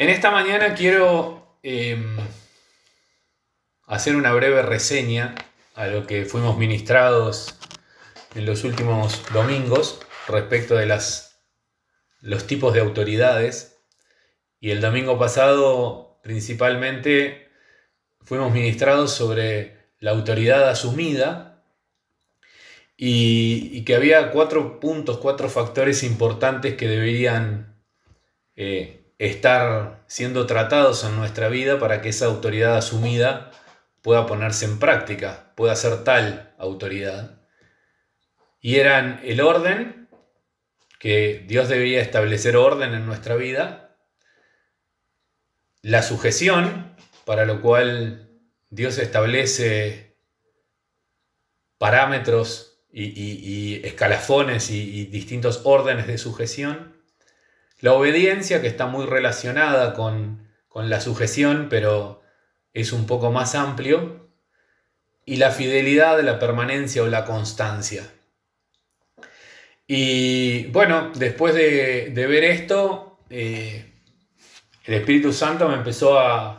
En esta mañana quiero em, hacer una breve reseña a lo que fuimos ministrados en los últimos domingos respecto de las, los tipos de autoridades. Y el domingo pasado principalmente fuimos ministrados sobre la autoridad asumida y, que había cuatro puntos, cuatro factores importantes que deberían eh, estar siendo tratados en nuestra vida para que esa autoridad asumida pueda ponerse en práctica, pueda ser tal autoridad. Y eran el orden, que Dios debería establecer orden en nuestra vida, la sujeción, para lo cual Dios establece parámetros y, escalafones y distintos órdenes de sujeción, la obediencia, que está muy relacionada con, la sujeción, pero es un poco más amplio. Y la fidelidad, la permanencia o la constancia. Y bueno, después de, ver esto, eh, el Espíritu Santo me empezó a,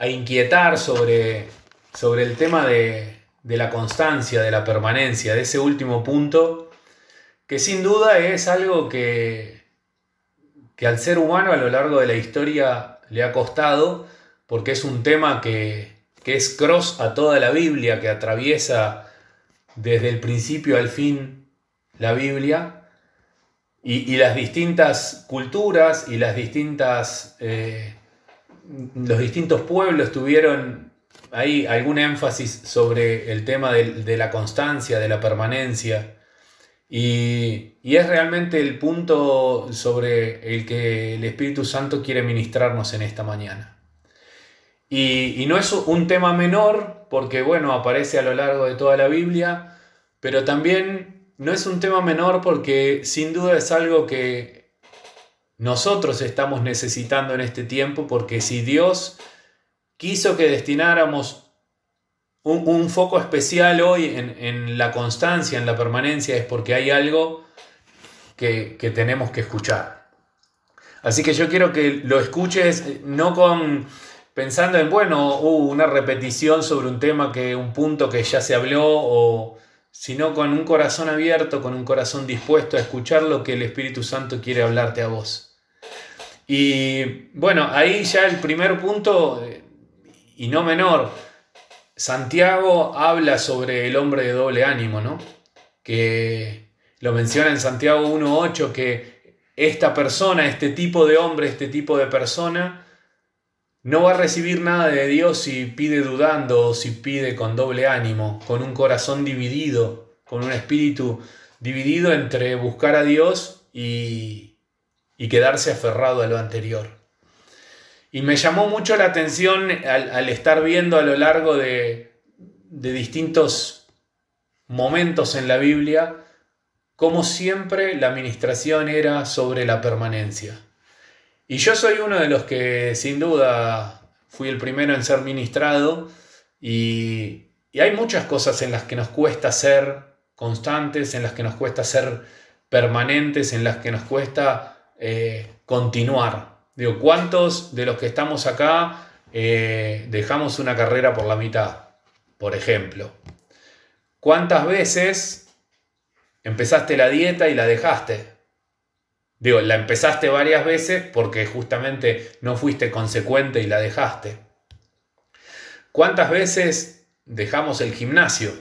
inquietar sobre, sobre, el tema de, de, la constancia, de la permanencia, de ese último punto, que sin duda es algo que, que al ser humano a lo largo de la historia le ha costado, porque es un tema que, es cross a toda la Biblia, que atraviesa desde el principio al fin la Biblia, y, las distintas culturas y las distintas, eh, los distintos pueblos tuvieron ahí algún énfasis sobre el tema de la constancia, de la permanencia. Y, es realmente el punto sobre el que el Espíritu Santo quiere ministrarnos en esta mañana. Y, no es un tema menor, porque bueno, aparece a lo largo de toda la Biblia, pero también no es un tema menor porque sin duda es algo que nosotros estamos necesitando en este tiempo, porque si Dios quiso que destináramos un, foco especial hoy en, la constancia, en la permanencia, es porque hay algo que, tenemos que escuchar. Así que yo quiero que lo escuches eh, no con pensando en, bueno, uh, una repetición sobre un tema que, un punto que ya se habló, o, sino con un corazón abierto, con un corazón dispuesto a escuchar lo que el Espíritu Santo quiere hablarte a vos. Y bueno, ahí ya el primer punto, eh, y no menor, Santiago habla sobre el hombre de doble ánimo, ¿no? Que lo menciona en Santiago 1.8, que esta persona, este tipo de hombre, este tipo de persona, no va a recibir nada de Dios si pide dudando o si pide con doble ánimo, con un corazón dividido, con un espíritu dividido entre buscar a Dios y, y quedarse aferrado a lo anterior. Y me llamó mucho la atención al, estar viendo a lo largo de, distintos momentos en la Biblia, como siempre la administración era sobre la permanencia. Y yo soy uno de los que sin duda fui el primero en ser ministrado y, hay muchas cosas en las que nos cuesta ser constantes, en las que nos cuesta ser permanentes, en las que nos cuesta eh, continuar. Digo, ¿cuántos de los que estamos acá eh, dejamos una carrera por la mitad? Por ejemplo. ¿Cuántas veces empezaste la dieta y la dejaste? Digo, la empezaste varias veces porque justamente no fuiste consecuente y la dejaste. ¿Cuántas veces dejamos el gimnasio?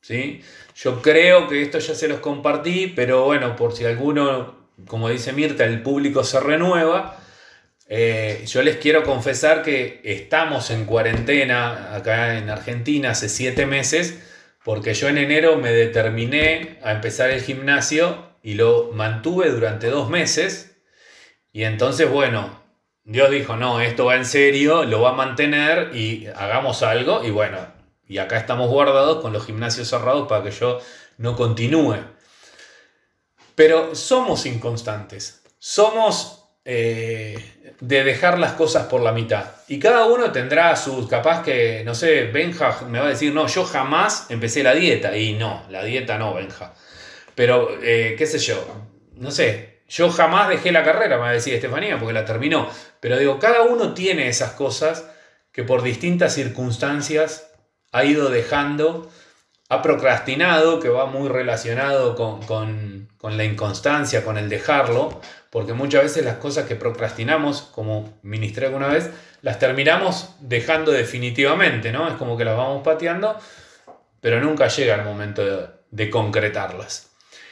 ¿Sí? Yo creo que esto ya se los compartí, pero bueno, por si alguno como dice Mirta, el público se renueva. Eh, yo les quiero confesar que estamos en cuarentena acá en Argentina hace siete meses, porque yo en enero me determiné a empezar el gimnasio y lo mantuve durante dos meses. Y entonces, bueno, Dios dijo, no, esto va en serio, lo va a mantener y hagamos algo. Y bueno, y acá estamos guardados con los gimnasios cerrados para que yo no continúe. Pero somos inconstantes, somos eh, de dejar las cosas por la mitad. Y cada uno tendrá sus, capaz que, no sé, Benja me va a decir, no, yo jamás empecé la dieta. Y no, la dieta no, Benja. Pero, eh, qué sé yo, no sé, yo jamás dejé la carrera, me va a decir Estefanía, porque la terminó. Pero digo, cada uno tiene esas cosas que por distintas circunstancias ha ido dejando, ha procrastinado, que va muy relacionado con, la inconstancia, con el dejarlo, porque muchas veces las cosas que procrastinamos, como ministré alguna vez, las terminamos dejando definitivamente, ¿no? Es como que las vamos pateando, pero nunca llega el momento de concretarlas.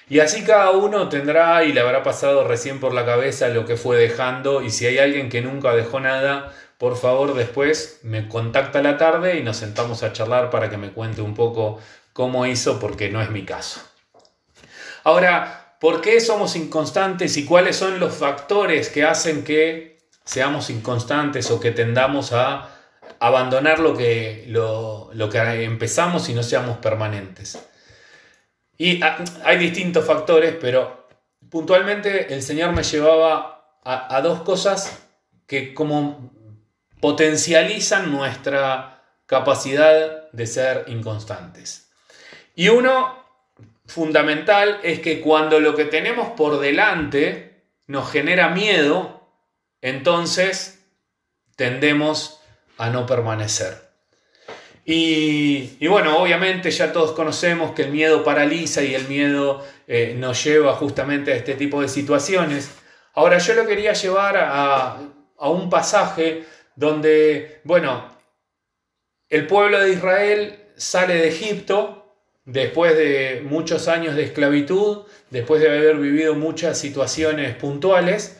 Y así cada uno tendrá y le habrá pasado recién por la cabeza lo que fue dejando. Y si hay alguien que nunca dejó nada, por favor después me contacta a la tarde y nos sentamos a charlar para que me cuente un poco cómo hizo, porque no es mi caso. Ahora, ¿por qué somos inconstantes y cuáles son los factores que hacen que seamos inconstantes o que tendamos a abandonar lo que, lo, lo que empezamos y no seamos permanentes? Y ah, hay distintos factores, pero puntualmente el Señor me llevaba a, dos cosas que como potencializan nuestra capacidad de ser inconstantes. Y uno fundamental es que cuando lo que tenemos por delante nos genera miedo, entonces tendemos a no permanecer. Y, bueno, obviamente ya todos conocemos que el miedo paraliza y el miedo eh, nos lleva justamente a este tipo de situaciones. Ahora yo lo quería llevar a, a un pasaje donde, bueno, el pueblo de Israel sale de Egipto después de muchos años de esclavitud, después de haber vivido muchas situaciones puntuales,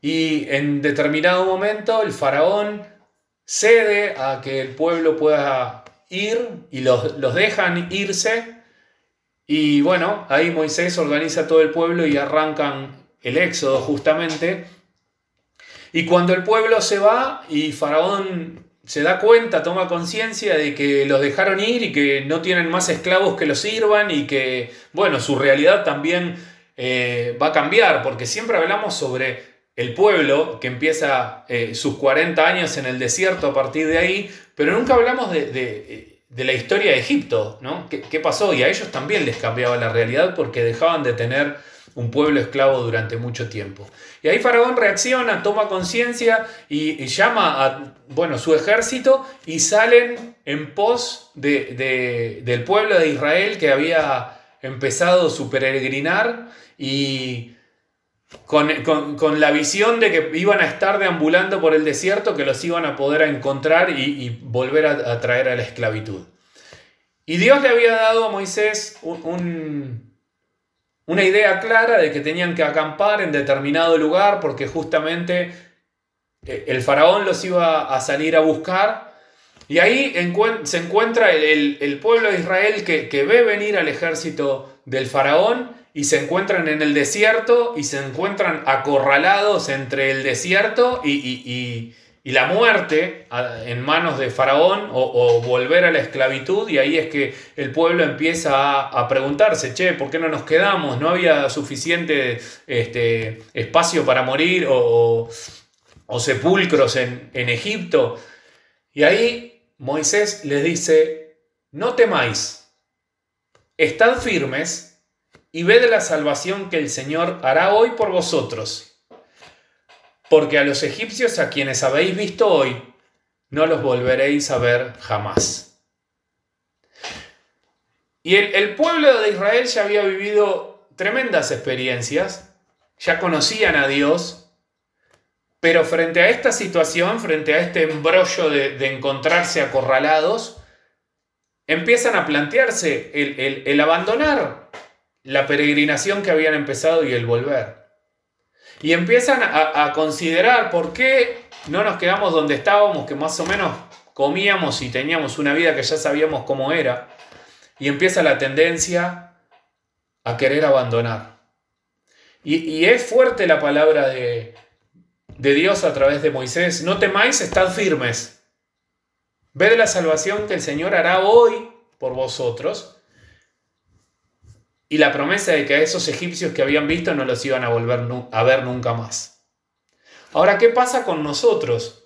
y en determinado momento el faraón cede a que el pueblo pueda ir y los, dejan irse. Y bueno, ahí Moisés organiza todo el pueblo y arrancan el éxodo justamente. Y cuando el pueblo se va y Faraón se da cuenta, toma conciencia de que los dejaron ir y que no tienen más esclavos que los sirvan y que, bueno, su realidad también eh, va a cambiar, porque siempre hablamos sobre el pueblo que empieza eh, sus 40 años en el desierto a partir de ahí, pero nunca hablamos de, la historia de Egipto, ¿no? ¿Qué, pasó? Y a ellos también les cambiaba la realidad porque dejaban de tener un pueblo esclavo durante mucho tiempo. Y ahí Faraón reacciona, toma conciencia y, llama a bueno, su ejército y salen en pos del pueblo de Israel que había empezado su peregrinar y con, la visión de que iban a estar deambulando por el desierto, que los iban a poder encontrar y, volver a, traer a la esclavitud. Y Dios le había dado a Moisés una idea clara de que tenían que acampar en determinado lugar porque justamente eh, el faraón los iba a salir a buscar. Y ahí se encuentra el, pueblo de Israel que, que ve venir al ejército del faraón y se encuentran en el desierto y se encuentran acorralados entre el desierto y, la muerte en manos de Faraón o, volver a la esclavitud y ahí es que el pueblo empieza a, preguntarse, che, ¿por qué no nos quedamos? ¿No había suficiente este, espacio para morir o, sepulcros en, en Egipto? Y ahí Moisés les dice, no temáis, estad firmes y ved la salvación que el Señor hará hoy por vosotros. Porque a los egipcios a quienes habéis visto hoy, no los volveréis a ver jamás. Y el, pueblo de Israel ya había vivido tremendas experiencias, ya conocían a Dios, pero frente a esta situación, frente a este embrollo de, encontrarse acorralados, empiezan a plantearse el, abandonar la peregrinación que habían empezado y el volver. Y empiezan a, considerar por qué no nos quedamos donde estábamos, que más o menos comíamos y teníamos una vida que ya sabíamos cómo era. Y empieza la tendencia a querer abandonar. Y, es fuerte la palabra de, de Dios a través de Moisés. No temáis, estad firmes. Ved la salvación que el Señor hará hoy por vosotros y la promesa de que a esos egipcios que habían visto no los iban a volver a ver nunca más. Ahora, ¿qué pasa con nosotros?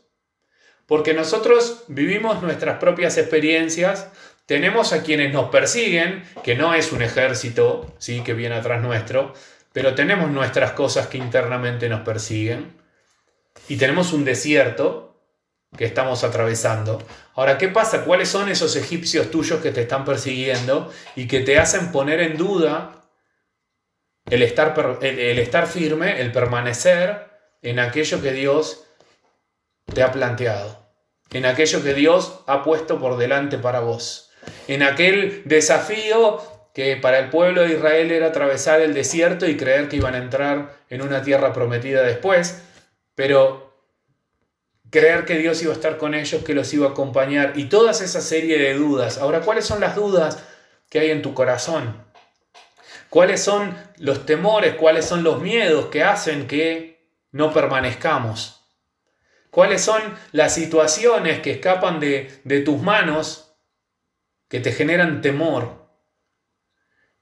Porque nosotros vivimos nuestras propias experiencias, tenemos a quienes nos persiguen, que no es un ejército, ¿sí? que viene atrás nuestro, pero tenemos nuestras cosas que internamente nos persiguen y tenemos un desierto que estamos atravesando. Ahora, ¿qué pasa? ¿Cuáles son esos egipcios tuyos que te están persiguiendo y que te hacen poner en duda el estar, el, estar firme, el permanecer en aquello que Dios te ha planteado, en aquello que Dios ha puesto por delante para vos, en aquel desafío que para el pueblo de Israel era atravesar el desierto y creer que iban a entrar en una tierra prometida después, pero creer que Dios iba a estar con ellos, que los iba a acompañar y toda esa serie de dudas. Ahora, ¿cuáles son las dudas que hay en tu corazón? ¿Cuáles son los temores, cuáles son los miedos que hacen que no permanezcamos? ¿Cuáles son las situaciones que escapan de, de tus manos que te generan temor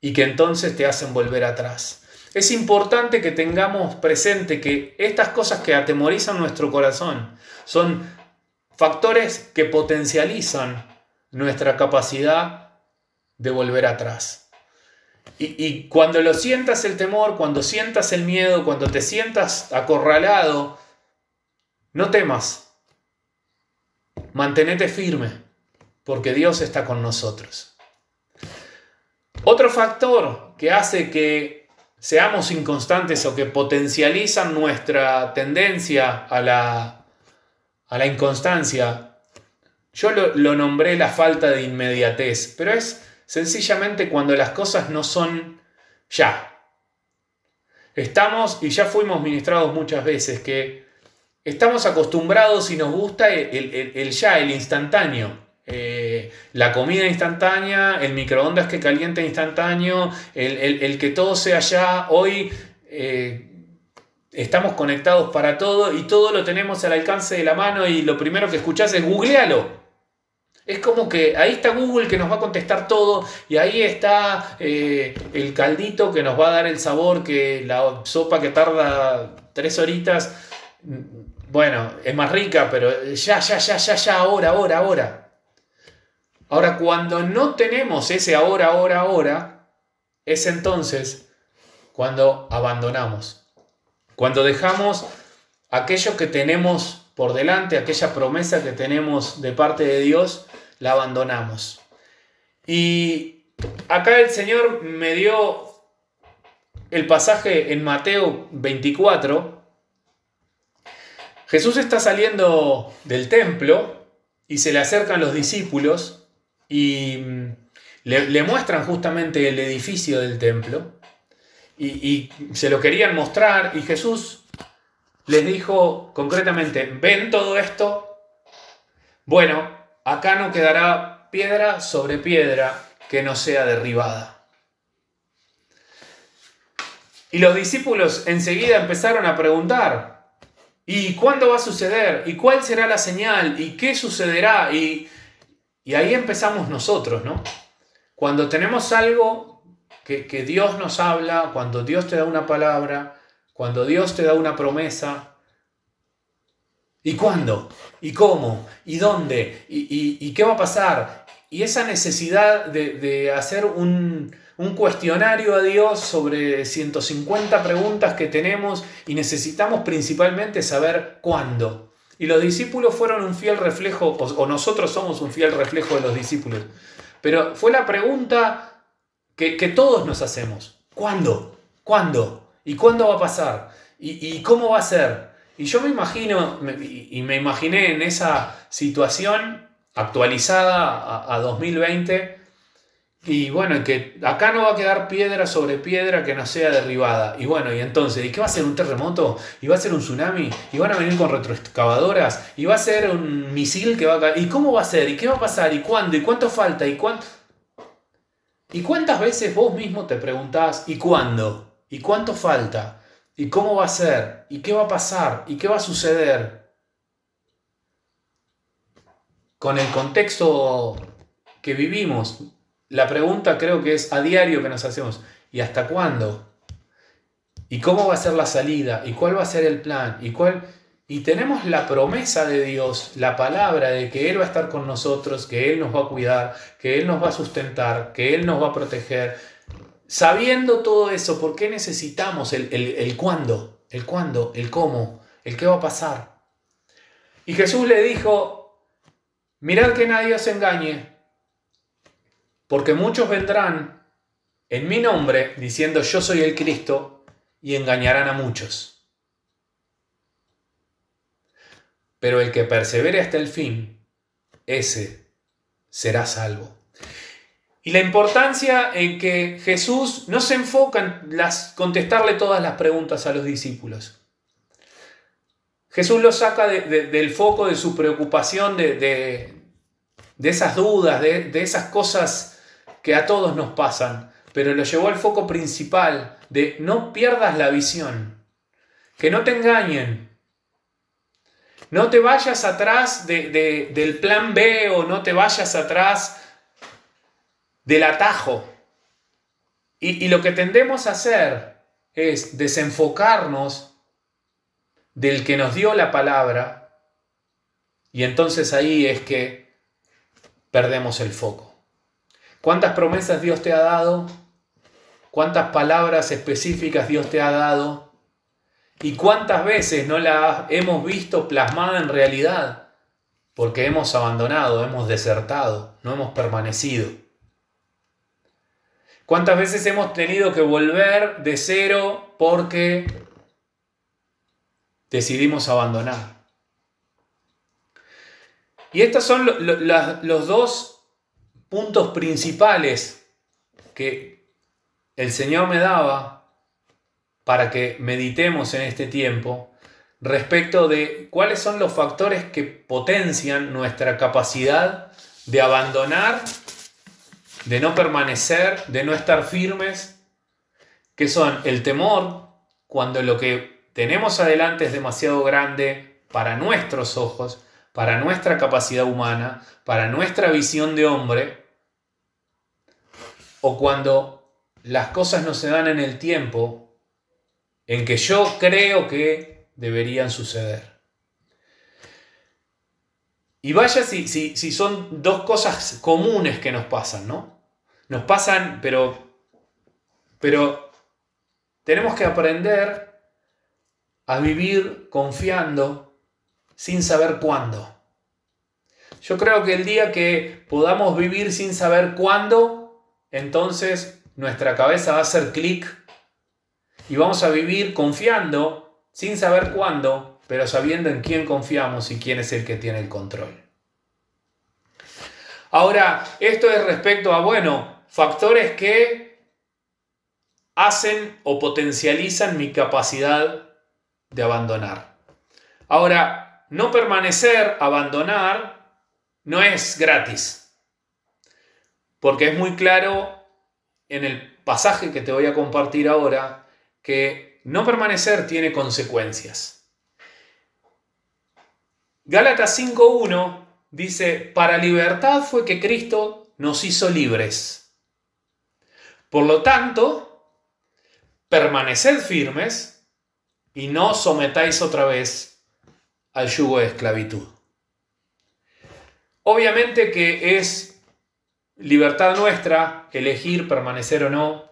y que entonces te hacen volver atrás? Es importante que tengamos presente que estas cosas que atemorizan nuestro corazón son factores que potencializan nuestra capacidad de volver atrás. Y, cuando lo sientas el temor, cuando sientas el miedo, cuando te sientas acorralado, no temas. Mantenete firme, porque Dios está con nosotros. Otro factor que hace que seamos inconstantes o que potencializan nuestra tendencia a la, a la inconstancia, yo lo, nombré la falta de inmediatez, pero es sencillamente cuando las cosas no son ya. Estamos, y ya fuimos ministrados muchas veces, que estamos acostumbrados y nos gusta el, ya, el instantáneo. Eh, la comida instantánea, el microondas que calienta instantáneo, el, que todo sea ya. Hoy eh, estamos conectados para todo y todo lo tenemos al alcance de la mano y lo primero que escuchás es googlealo. Es como que ahí está Google que nos va a contestar todo y ahí está eh, el caldito que nos va a dar el sabor que la sopa que tarda tres horitas, bueno, es más rica, pero ya, ya, ya, ya, ya, ahora, ahora, ahora. Ahora, cuando no tenemos ese ahora, ahora, ahora, es entonces cuando abandonamos. Cuando dejamos aquello que tenemos por delante, aquella promesa que tenemos de parte de Dios, la abandonamos. Y acá el Señor me dio el pasaje en Mateo 24. Jesús está saliendo del templo y se le acercan los discípulos y mm, le, muestran justamente el edificio del templo y, se lo querían mostrar y Jesús les dijo concretamente, ¿ven todo esto? Bueno, acá no quedará piedra sobre piedra que no sea derribada. Y los discípulos enseguida empezaron a preguntar, ¿y cuándo va a suceder? ¿Y cuál será la señal? ¿Y qué sucederá? Y, y ahí empezamos nosotros, ¿no? Cuando tenemos algo que, Dios nos habla, cuando Dios te da una palabra, cuando Dios te da una promesa, ¿Y cuándo? ¿Y cómo? ¿Y dónde? ¿Y, qué va a pasar? Y esa necesidad de, hacer un, cuestionario a Dios sobre 150 preguntas que tenemos y necesitamos principalmente saber cuándo. Y los discípulos fueron un fiel reflejo, o, nosotros somos un fiel reflejo de los discípulos. Pero fue la pregunta que, todos nos hacemos. ¿Cuándo? ¿Cuándo? ¿Y cuándo va a pasar? ¿Y, cómo va a ser? Y yo me imagino, y me imaginé en esa situación actualizada a, 2020, y bueno, que acá no va a quedar piedra sobre piedra que no sea derribada. Y bueno, y entonces, ¿y qué va a ser un terremoto? ¿Y va a ser un tsunami? ¿Y van a venir con retroexcavadoras? ¿Y va a ser un misil que va a caer? ¿Y cómo va a ser? ¿Y qué va a pasar? ¿Y cuándo? ¿Y cuánto falta? ¿Y cuánto? ¿Y cuántas veces vos mismo te preguntás ¿y cuándo? ¿Y cuánto falta? ¿Y cómo va a ser? ¿Y qué va a pasar? ¿Y qué va a suceder? Con el contexto que vivimos, la pregunta creo que es a diario que nos hacemos, ¿y hasta cuándo? ¿Y cómo va a ser la salida? ¿Y cuál va a ser el plan? ¿Y cuál y tenemos la promesa de Dios, la palabra de que Él va a estar con nosotros, que Él nos va a cuidar, que Él nos va a sustentar, que Él nos va a proteger. sabiendo todo eso, ¿por qué necesitamos el, el cuándo? El cuándo, el cómo, el qué va a pasar. Y Jesús le dijo, mirad que nadie os engañe, porque muchos vendrán en mi nombre diciendo yo soy el Cristo y engañarán a muchos. Pero el que persevere hasta el fin, ese será salvo. Y la importancia en que Jesús no se enfoca en las, contestarle todas las preguntas a los discípulos. Jesús lo saca del foco de su preocupación, de, esas dudas, de, esas cosas que a todos nos pasan, pero lo llevó al foco principal de no pierdas la visión, que no te engañen, no te vayas atrás del plan B o no te vayas atrás del atajo. Y, lo que tendemos a hacer es desenfocarnos del que nos dio la palabra y entonces ahí es que perdemos el foco. ¿Cuántas promesas Dios te ha dado? ¿Cuántas palabras específicas Dios te ha dado? ¿Y cuántas veces no la hemos visto plasmada en realidad? Porque hemos abandonado, hemos desertado, no hemos permanecido. ¿Cuántas veces hemos tenido que volver de cero porque decidimos abandonar? Y estos son los dos puntos principales que el Señor me daba para que meditemos en este tiempo respecto de cuáles son los factores que potencian nuestra capacidad de abandonar de no permanecer, de no estar firmes, que son el temor cuando lo que tenemos adelante es demasiado grande para nuestros ojos, para nuestra capacidad humana, para nuestra visión de hombre, o cuando las cosas no se dan en el tiempo en que yo creo que deberían suceder. Y vaya si, si, son dos cosas comunes que nos pasan, ¿no? Nos pasan, pero, pero tenemos que aprender a vivir confiando sin saber cuándo. Yo creo que el día que podamos vivir sin saber cuándo, entonces nuestra cabeza va a hacer clic y vamos a vivir confiando sin saber cuándo pero sabiendo en quién confiamos y quién es el que tiene el control. Ahora, esto es respecto a, bueno, factores que hacen o potencializan mi capacidad de abandonar. Ahora, no permanecer, abandonar, no es gratis. Porque es muy claro en el pasaje que te voy a compartir ahora que no permanecer tiene consecuencias. Gálatas 5.1 dice, para libertad fue que Cristo nos hizo libres. Por lo tanto, permaneced firmes y no sometáis otra vez al yugo de esclavitud. Obviamente que es libertad nuestra elegir permanecer o no.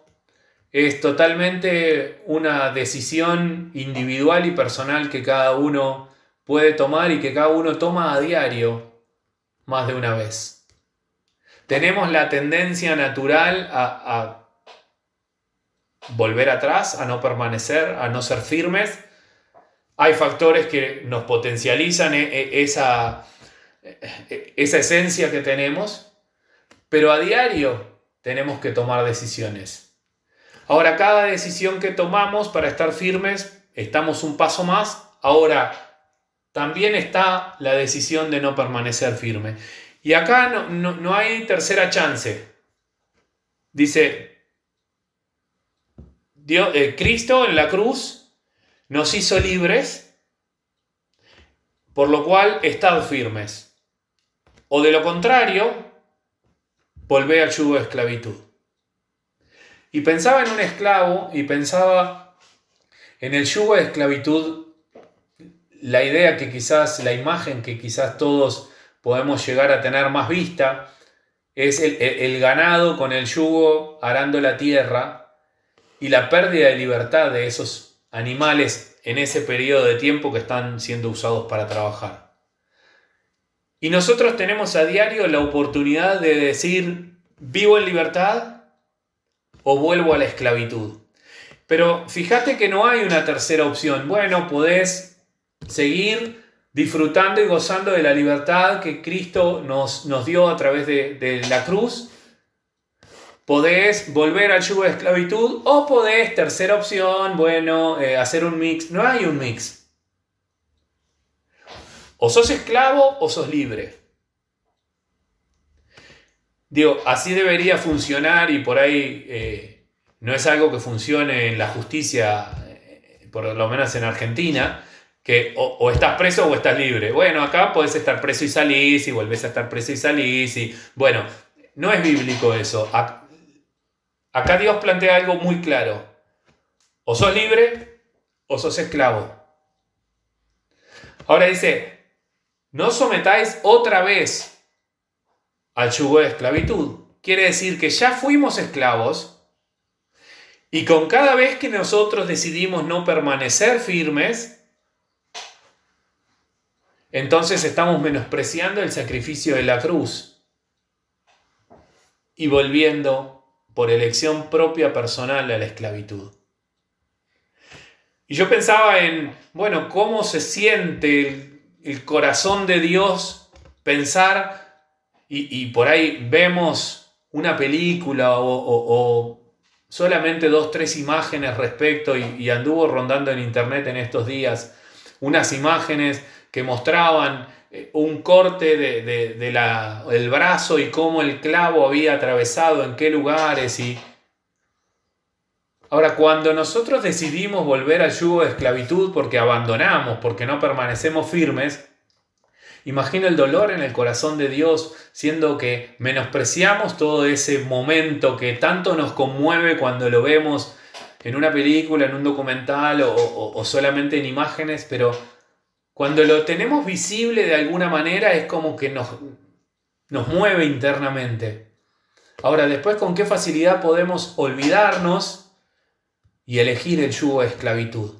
Es totalmente una decisión individual y personal que cada uno puede tomar y que cada uno toma a diario más de una vez. Tenemos la tendencia natural a, volver atrás, a no permanecer, a no ser firmes. Hay factores que nos potencializan e, e, esa, e, esa esencia que tenemos, pero a diario tenemos que tomar decisiones. Ahora, cada decisión que tomamos para estar firmes, estamos un paso más. Ahora, también está la decisión de no permanecer firme. Y acá no, hay tercera chance. Dice, Dios, eh, Cristo en la cruz nos hizo libres, por lo cual estad firmes. O de lo contrario, volvé al yugo de esclavitud. Y pensaba en un esclavo y pensaba en el yugo de esclavitud la idea que quizás, la imagen que quizás todos podemos llegar a tener más vista, es el, ganado con el yugo arando la tierra y la pérdida de libertad de esos animales en ese periodo de tiempo que están siendo usados para trabajar. Y nosotros tenemos a diario la oportunidad de decir, vivo en libertad o vuelvo a la esclavitud. Pero fíjate que no hay una tercera opción. Bueno, podés seguir disfrutando y gozando de la libertad que Cristo nos, nos dio a través de, la cruz. Podés volver al yugo de esclavitud o podés, tercera opción, bueno, eh, hacer un mix. No hay un mix. O sos esclavo o sos libre. Digo, así debería funcionar y por ahí eh, no es algo que funcione en la justicia, eh, por lo menos en Argentina, que o, estás preso o estás libre. Bueno, acá podés estar preso y salís y volvés a estar preso y salís y bueno, no es bíblico eso. Acá Dios plantea algo muy claro. O sos libre o sos esclavo. Ahora dice, no sometáis otra vez al yugo de esclavitud. Quiere decir que ya fuimos esclavos y con cada vez que nosotros decidimos no permanecer firmes, entonces estamos menospreciando el sacrificio de la cruz y volviendo por elección propia personal a la esclavitud. Y yo pensaba en, bueno, cómo se siente el corazón de Dios pensar y, por ahí vemos una película o, solamente dos, tres imágenes respecto y, anduvo rondando en internet en estos días unas imágenes que mostraban eh, un corte de, del brazo y cómo el clavo había atravesado en qué lugares y Ahora, cuando nosotros decidimos volver al yugo de esclavitud porque abandonamos, porque no permanecemos firmes, imagino el dolor en el corazón de Dios, siendo que menospreciamos todo ese momento que tanto nos conmueve cuando lo vemos en una película, en un documental o, solamente en imágenes, pero cuando lo tenemos visible de alguna manera es como que nos, nos mueve internamente. Ahora, después, ¿con qué facilidad podemos olvidarnos? y elegir el yugo de esclavitud.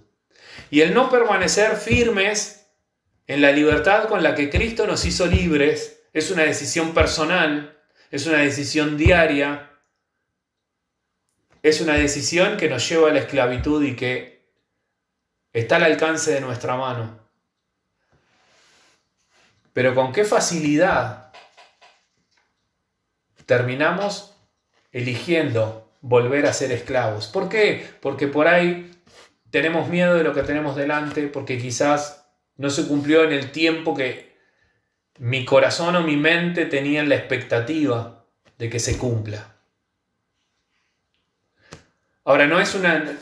Y el no permanecer firmes en la libertad con la que Cristo nos hizo libres es una decisión personal, es una decisión diaria, es una decisión que nos lleva a la esclavitud y que está al alcance de nuestra mano. Pero con qué facilidad terminamos eligiendo volver a ser esclavos. ¿Por qué? Porque por ahí tenemos miedo de lo que tenemos delante, porque quizás no se cumplió en el tiempo que mi corazón o mi mente tenían la expectativa de que se cumpla. Ahora, no es una.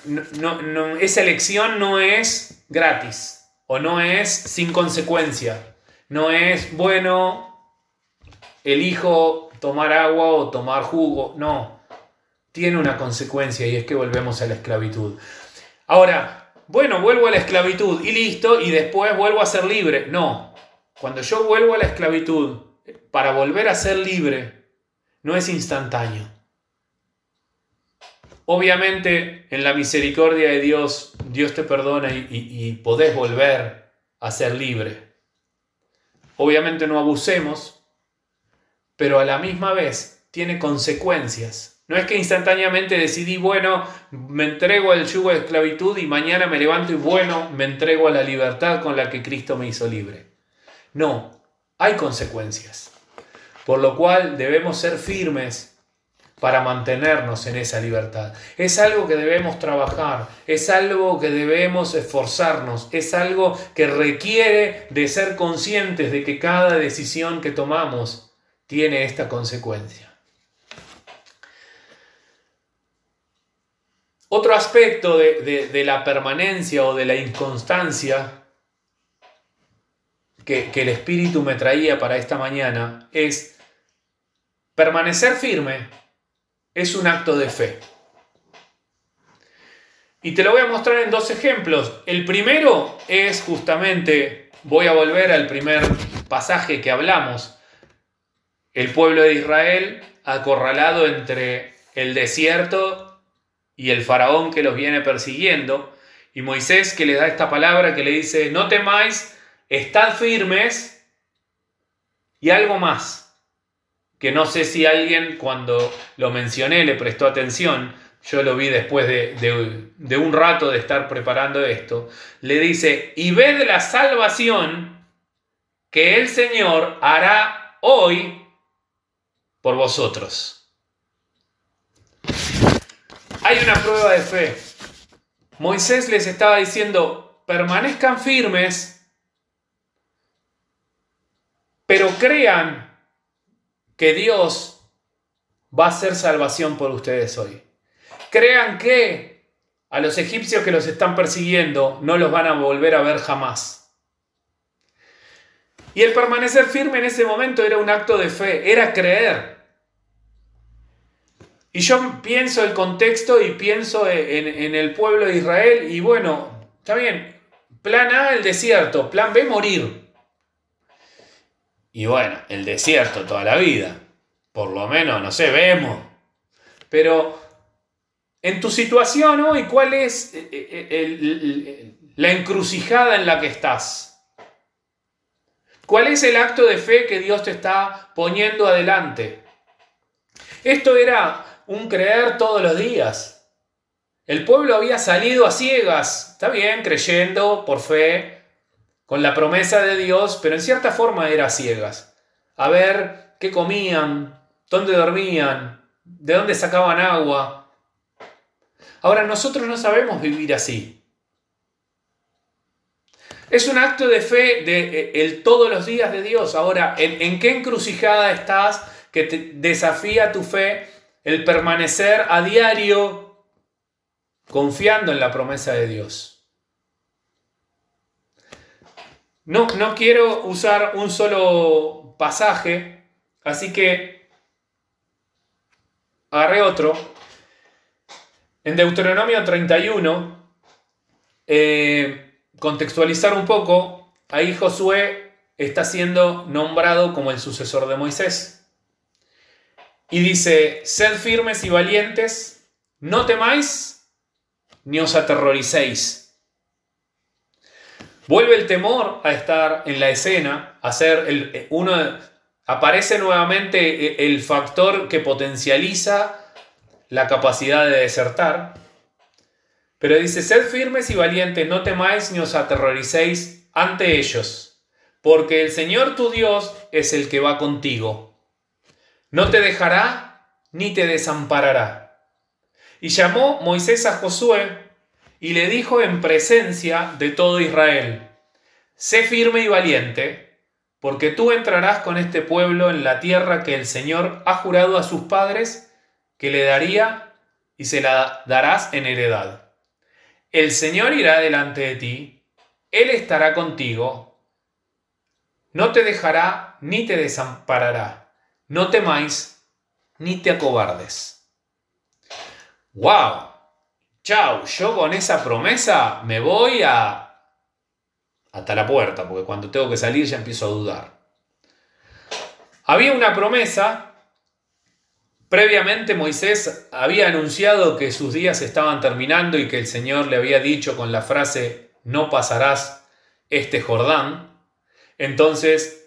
esa elección no es gratis o no es sin consecuencia. No es, bueno, elijo tomar agua o tomar jugo. No, tiene una consecuencia y es que volvemos a la esclavitud. Ahora, bueno, vuelvo a la esclavitud y listo, y después vuelvo a ser libre. No, cuando yo vuelvo a la esclavitud, para volver a ser libre, no es instantáneo. Obviamente, en la misericordia de Dios, Dios te perdona y, podés volver a ser libre. Obviamente no abusemos, pero a la misma vez tiene consecuencias no es que instantáneamente decidí, bueno, me entrego al yugo de esclavitud y mañana me levanto y bueno, me entrego a la libertad con la que Cristo me hizo libre. No, hay consecuencias. Por lo cual debemos ser firmes para mantenernos en esa libertad. Es algo que debemos trabajar, es algo que debemos esforzarnos, es algo que requiere de ser conscientes de que cada decisión que tomamos tiene esta consecuencia. Otro aspecto de, la permanencia o de la inconstancia que, que el Espíritu me traía para esta mañana es permanecer firme es un acto de fe. Y te lo voy a mostrar en dos ejemplos. El primero es justamente, voy a volver al primer pasaje que hablamos, el pueblo de Israel acorralado entre el desierto y el faraón que los viene persiguiendo, y Moisés que les da esta palabra que le dice, no temáis, estad firmes, y algo más, que no sé si alguien cuando lo mencioné le prestó atención, yo lo vi después de, de un rato de estar preparando esto, le dice, y ved la salvación que el Señor hará hoy por vosotros. Hay una prueba de fe. Moisés les estaba diciendo, permanezcan firmes, pero crean que Dios va a hacer salvación por ustedes hoy. Crean que a los egipcios que los están persiguiendo no los van a volver a ver jamás. Y el permanecer firme en ese momento era un acto de fe, era creer. Y yo pienso el contexto y pienso en, el pueblo de Israel y bueno, está bien, plan A, el desierto, plan B, morir. Y bueno, el desierto toda la vida, por lo menos, no sé, vemos. Pero en tu situación hoy, ¿cuál es eh, eh, la encrucijada en la que estás? ¿Cuál es el acto de fe que Dios te está poniendo adelante? Esto era un creer todos los días. El pueblo había salido a ciegas, está bien, creyendo por fe, con la promesa de Dios, pero en cierta forma era ciegas. A ver qué comían, dónde dormían, de dónde sacaban agua. Ahora nosotros no sabemos vivir así. Es un acto de fe de eh, el todos los días de Dios. Ahora, ¿en, qué encrucijada estás que te desafía tu fe el permanecer a diario confiando en la promesa de Dios? No, no quiero usar un solo pasaje, así que agarré otro. En Deuteronomio 31, eh, contextualizar un poco, ahí Josué está siendo nombrado como el sucesor de Moisés. Y dice, sed firmes y valientes, no temáis ni os aterroricéis. Vuelve el temor a estar en la escena, a ser el, uno, aparece nuevamente el factor que potencializa la capacidad de desertar. Pero dice, sed firmes y valientes, no temáis ni os aterroricéis ante ellos, porque el Señor tu Dios es el que va contigo. No te dejará ni te desamparará. Y llamó Moisés a Josué y le dijo en presencia de todo Israel, sé firme y valiente, porque tú entrarás con este pueblo en la tierra que el Señor ha jurado a sus padres que le daría y se la darás en heredad. El Señor irá delante de ti, Él estará contigo, no te dejará ni te desamparará. No temáis ni te acobardes. ¡Wow! Chao, yo con esa promesa me voy a hasta la puerta, porque cuando tengo que salir ya empiezo a dudar. Había una promesa Previamente Moisés había anunciado que sus días estaban terminando y que el Señor le había dicho con la frase, no pasarás este Jordán. Entonces,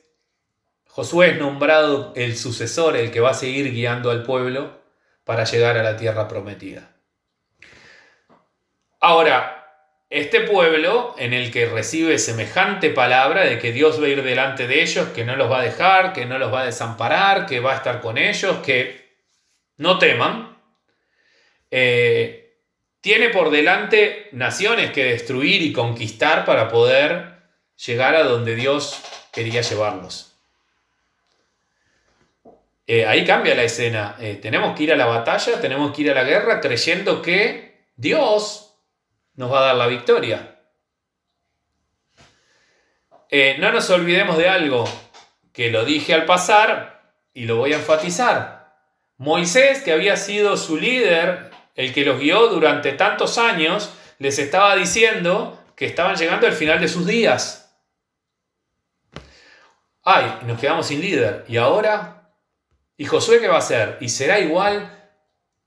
Josué es nombrado el sucesor, el que va a seguir guiando al pueblo para llegar a la tierra prometida. Ahora, este pueblo en el que recibe semejante palabra de que Dios va a ir delante de ellos, que no los va a dejar, que no los va a desamparar, que va a estar con ellos, que no teman, eh, tiene por delante naciones que destruir y conquistar para poder llegar a donde Dios quería llevarlos. Eh, ahí cambia la escena. Eh, tenemos que ir a la batalla, tenemos que ir a la guerra creyendo que Dios nos va a dar la victoria. no nos olvidemos de algo que lo dije al pasar y lo voy a enfatizar. Moisés, que había sido su líder, el que los guió durante tantos años, les estaba diciendo que estaban llegando al final de sus días. Ay, nos quedamos sin líder. ¿Y ahora? ¿Y Josué qué va a hacer? ¿Y será igual?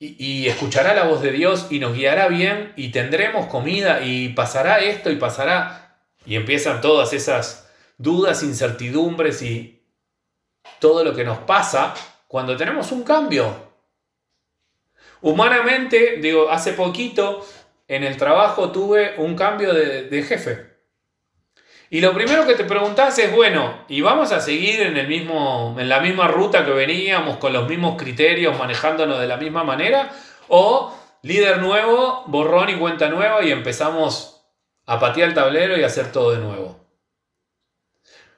y, escuchará la voz de Dios y nos guiará bien y tendremos comida y pasará esto y pasará. Y empiezan todas esas dudas, incertidumbres y todo lo que nos pasa cuando tenemos un cambio. Humanamente, digo, hace poquito en el trabajo tuve un cambio de, de jefe. Y lo primero que te preguntás es, bueno, ¿y vamos a seguir en, el mismo, en la misma ruta que veníamos, con los mismos criterios, manejándonos de la misma manera? ¿O líder nuevo, borrón y cuenta nueva y empezamos a patear el tablero y hacer todo de nuevo?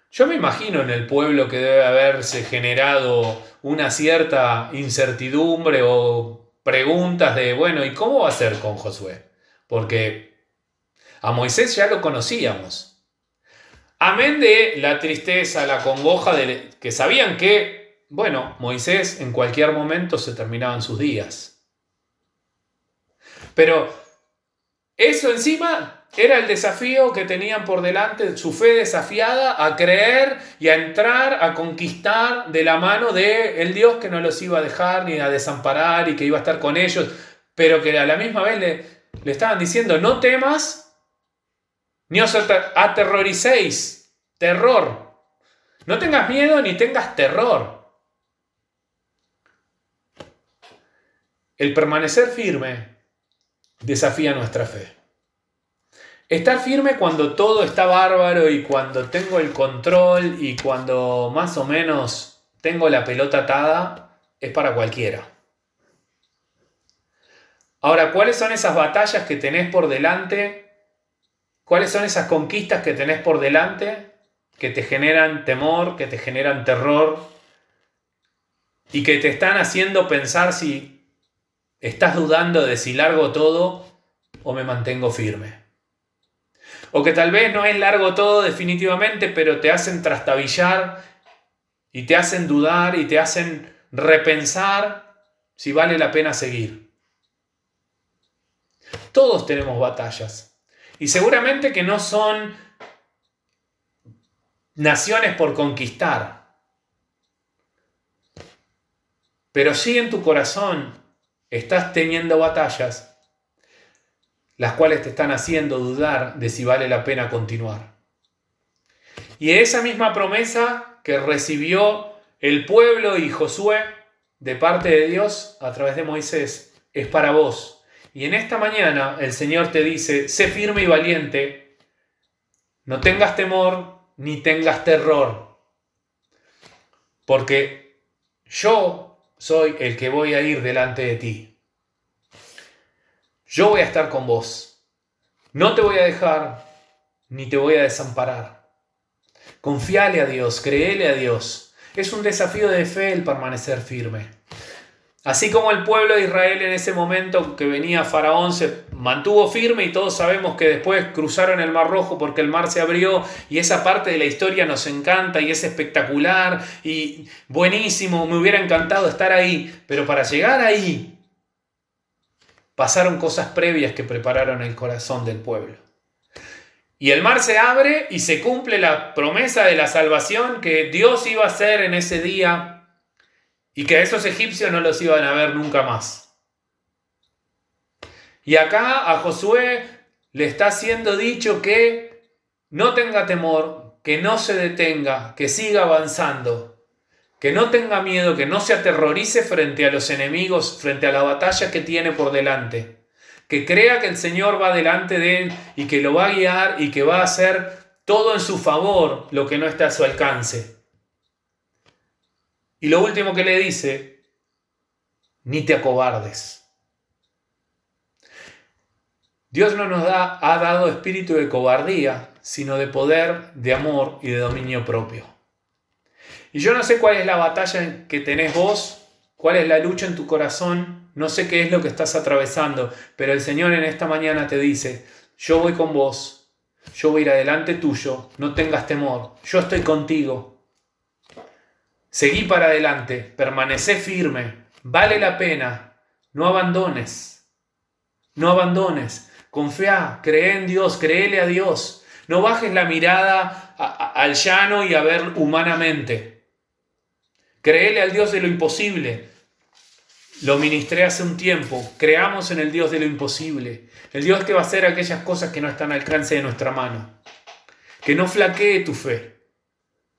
Yo me imagino en el pueblo que debe haberse generado una cierta incertidumbre o preguntas de, bueno, ¿y cómo va a ser con Josué? Porque a Moisés ya lo conocíamos. Amén de la tristeza, la congoja de que sabían que, bueno, Moisés en cualquier momento se terminaban sus días. Pero eso encima era el desafío que tenían por delante, su fe desafiada a creer y a entrar, a conquistar de la mano de el Dios que no los iba a dejar ni a desamparar y que iba a estar con ellos, pero que a la misma vez le, le estaban diciendo, no temas ni os aterroricéis. Terror. No tengas miedo ni tengas terror. El permanecer firme desafía nuestra fe. Estar firme cuando todo está bárbaro y cuando tengo el control y cuando más o menos tengo la pelota atada es para cualquiera. Ahora, ¿cuáles son esas batallas que tenés por delante ¿Cuáles son esas conquistas que tenés por delante que te generan temor, que te generan terror y que te están haciendo pensar si estás dudando de si largo todo o me mantengo firme? O que tal vez no es largo todo definitivamente, pero te hacen trastabillar y te hacen dudar y te hacen repensar si vale la pena seguir. Todos tenemos batallas. Y seguramente que no son naciones por conquistar. Pero sí en tu corazón estás teniendo batallas, las cuales te están haciendo dudar de si vale la pena continuar. Y esa misma promesa que recibió el pueblo y Josué de parte de Dios a través de Moisés es para vos y en esta mañana el Señor te dice, sé firme y valiente, no tengas temor ni tengas terror, porque yo soy el que voy a ir delante de ti. Yo voy a estar con vos. No te voy a dejar ni te voy a desamparar. Confiale a Dios, créele a Dios. Es un desafío de fe el permanecer firme. Así como el pueblo de Israel en ese momento que venía Faraón se mantuvo firme y todos sabemos que después cruzaron el Mar Rojo porque el mar se abrió y esa parte de la historia nos encanta y es espectacular y buenísimo, me hubiera encantado estar ahí, pero para llegar ahí pasaron cosas previas que prepararon el corazón del pueblo. Y el mar se abre y se cumple la promesa de la salvación que Dios iba a hacer en ese día y que esos egipcios no los iban a ver nunca más. Y acá a Josué le está siendo dicho que no tenga temor, que no se detenga, que siga avanzando, que no tenga miedo, que no se aterrorice frente a los enemigos, frente a la batalla que tiene por delante, que crea que el Señor va delante de él y que lo va a guiar y que va a hacer todo en su favor lo que no está a su alcance. Y lo último que le dice, ni te acobardes. Dios no nos ha dado espíritu de cobardía, sino de poder, de amor y de dominio propio. Y yo no sé cuál es la batalla que tenés vos, cuál es la lucha en tu corazón, no sé qué es lo que estás atravesando, pero el Señor en esta mañana te dice, yo voy con vos, yo voy a ir adelante tuyo, no tengas temor, yo estoy contigo, Seguí para adelante, permanece firme, vale la pena, no abandones, no abandones, confía, cree en Dios, créele a Dios, no bajes la mirada al llano y a ver humanamente, créele al Dios de lo imposible, lo ministré hace un tiempo. Creamos en el Dios de lo imposible. El Dios que va a hacer aquellas cosas que no están al alcance de nuestra mano. Que no flaquee tu fe.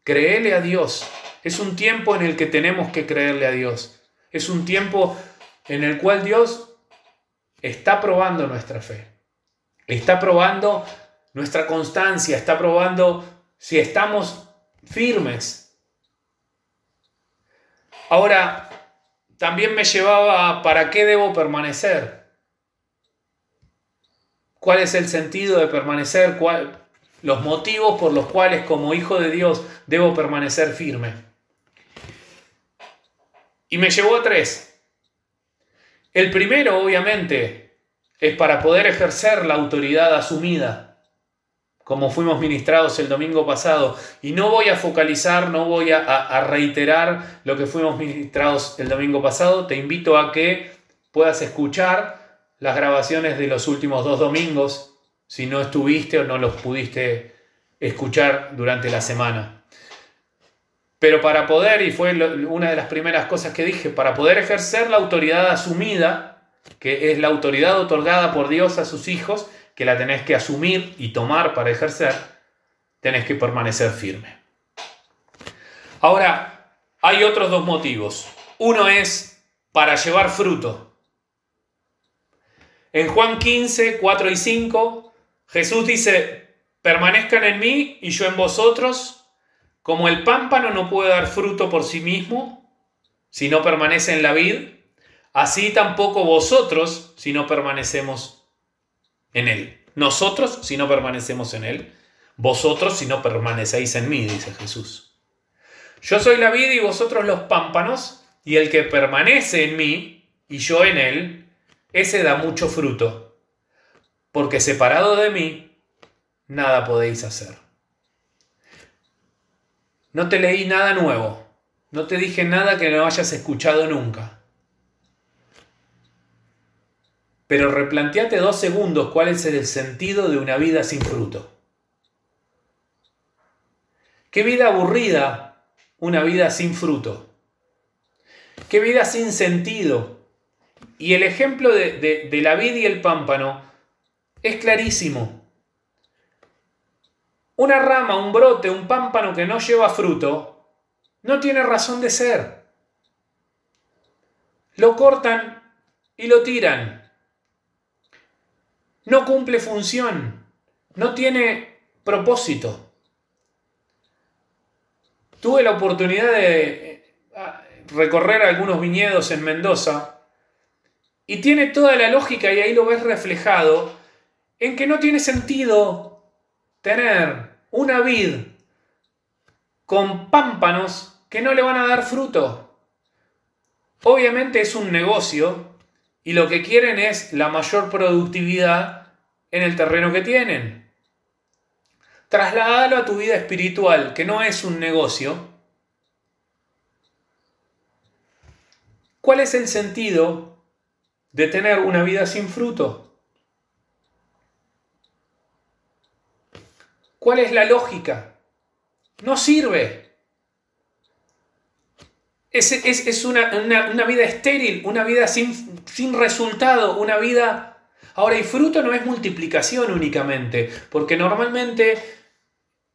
Créele a Dios. Es un tiempo en el que tenemos que creerle a Dios. Es un tiempo en el cual Dios está probando nuestra fe. Está probando nuestra constancia. Está probando si estamos firmes. Ahora, también me llevaba a para qué debo permanecer. ¿Cuál es el sentido de permanecer? los motivos por los cuales como hijo de Dios debo permanecer firme. Y me llevó a tres. El primero, obviamente, es para poder ejercer la autoridad asumida como fuimos ministrados el domingo pasado. Y no voy a focalizar, no voy a, reiterar lo que fuimos ministrados el domingo pasado. Te invito a que puedas escuchar las grabaciones de los últimos dos domingos, si no estuviste o no los pudiste escuchar durante la semana. Pero para poder, y fue una de las primeras cosas que dije, para poder ejercer la autoridad asumida, que es la autoridad otorgada por Dios a sus hijos, que la tenés que asumir y tomar para ejercer, tenés que permanecer firme. Ahora, hay otros dos motivos. Uno es para llevar fruto. En Juan 15, 4 y 5, Jesús dice, permanezcan en mí y yo en vosotros, como el pámpano no puede dar fruto por sí mismo si no permanece en la vid, así tampoco vosotros si no permanecemos en Él. Nosotros si no permanecemos en Él. Vosotros si no permanecéis en mí, dice Jesús. Yo soy la vida y vosotros los pámpanos, y el que permanece en mí y yo en Él, ese da mucho fruto, porque separado de mí, nada podéis hacer. No te leí nada nuevo, no te dije nada que no hayas escuchado nunca. Pero replanteate dos segundos cuál es el sentido de una vida sin fruto. Qué vida aburrida una vida sin fruto. Qué vida sin sentido. Y el ejemplo de, la vid y el pámpano es clarísimo. Una rama, un brote, un pámpano que no lleva fruto, no tiene razón de ser. Lo cortan y lo tiran no cumple función, no tiene propósito. Tuve la oportunidad de eh, recorrer algunos viñedos en Mendoza y tiene toda la lógica y ahí lo ves reflejado en que no tiene sentido tener una vid con pámpanos que no le van a dar fruto. Obviamente es un negocio y lo que quieren es la mayor productividad en el terreno que tienen. Trasládalo a tu vida espiritual, que no es un negocio. ¿Cuál es el sentido de tener una vida sin fruto? ¿Cuál es la lógica? No sirve. Es, una, vida estéril, una vida sin, sin resultado, una vida... Ahora, y fruto no es multiplicación únicamente, porque normalmente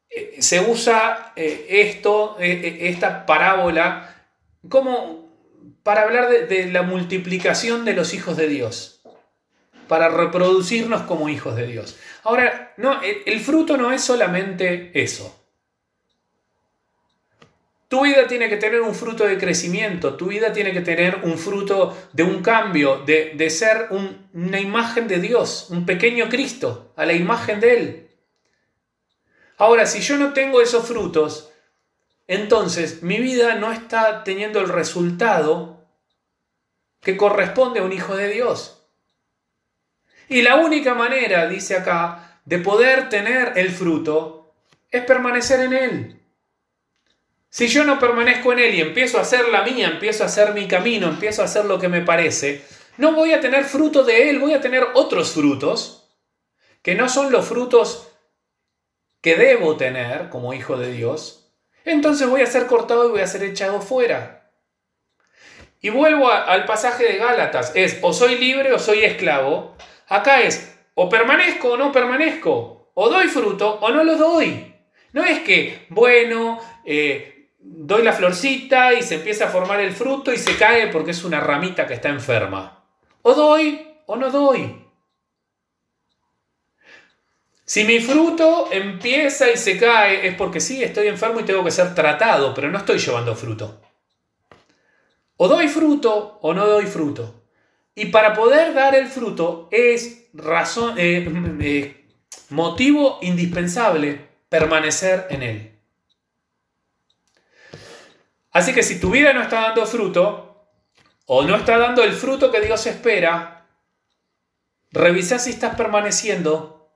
eh, se usa eh, esto, eh, esta parábola, como para hablar de, la multiplicación de los hijos de Dios, para reproducirnos como hijos de Dios. Ahora, no, el fruto no es solamente eso. Tu vida tiene que tener un fruto de crecimiento, tu vida tiene que tener un fruto de un cambio, de, ser una imagen de Dios, un pequeño Cristo, a la imagen de Él. Ahora, si yo no tengo esos frutos, entonces mi vida no está teniendo el resultado que corresponde a un hijo de Dios. Y la única manera, dice acá, de poder tener el fruto es permanecer en Él. Si yo no permanezco en Él y empiezo a hacer la mía, empiezo a hacer mi camino, empiezo a hacer lo que me parece, no voy a tener fruto de Él, voy a tener otros frutos que no son los frutos que debo tener como hijo de Dios. Entonces voy a ser cortado y voy a ser echado fuera. Y vuelvo al pasaje de Gálatas, es o soy libre o soy esclavo. Acá es o permanezco o no permanezco, o doy fruto o no lo doy. No es que, bueno, eh, doy la florcita y se empieza a formar el fruto y se cae porque es una ramita que está enferma. O doy o no doy. Si mi fruto empieza y se cae es porque sí, estoy enfermo y tengo que ser tratado, pero no estoy llevando fruto. O doy fruto o no doy fruto. Y para poder dar el fruto es razón, eh, eh, motivo indispensable permanecer en él. Así que si tu vida no está dando fruto, o no está dando el fruto que Dios espera, revisa si estás permaneciendo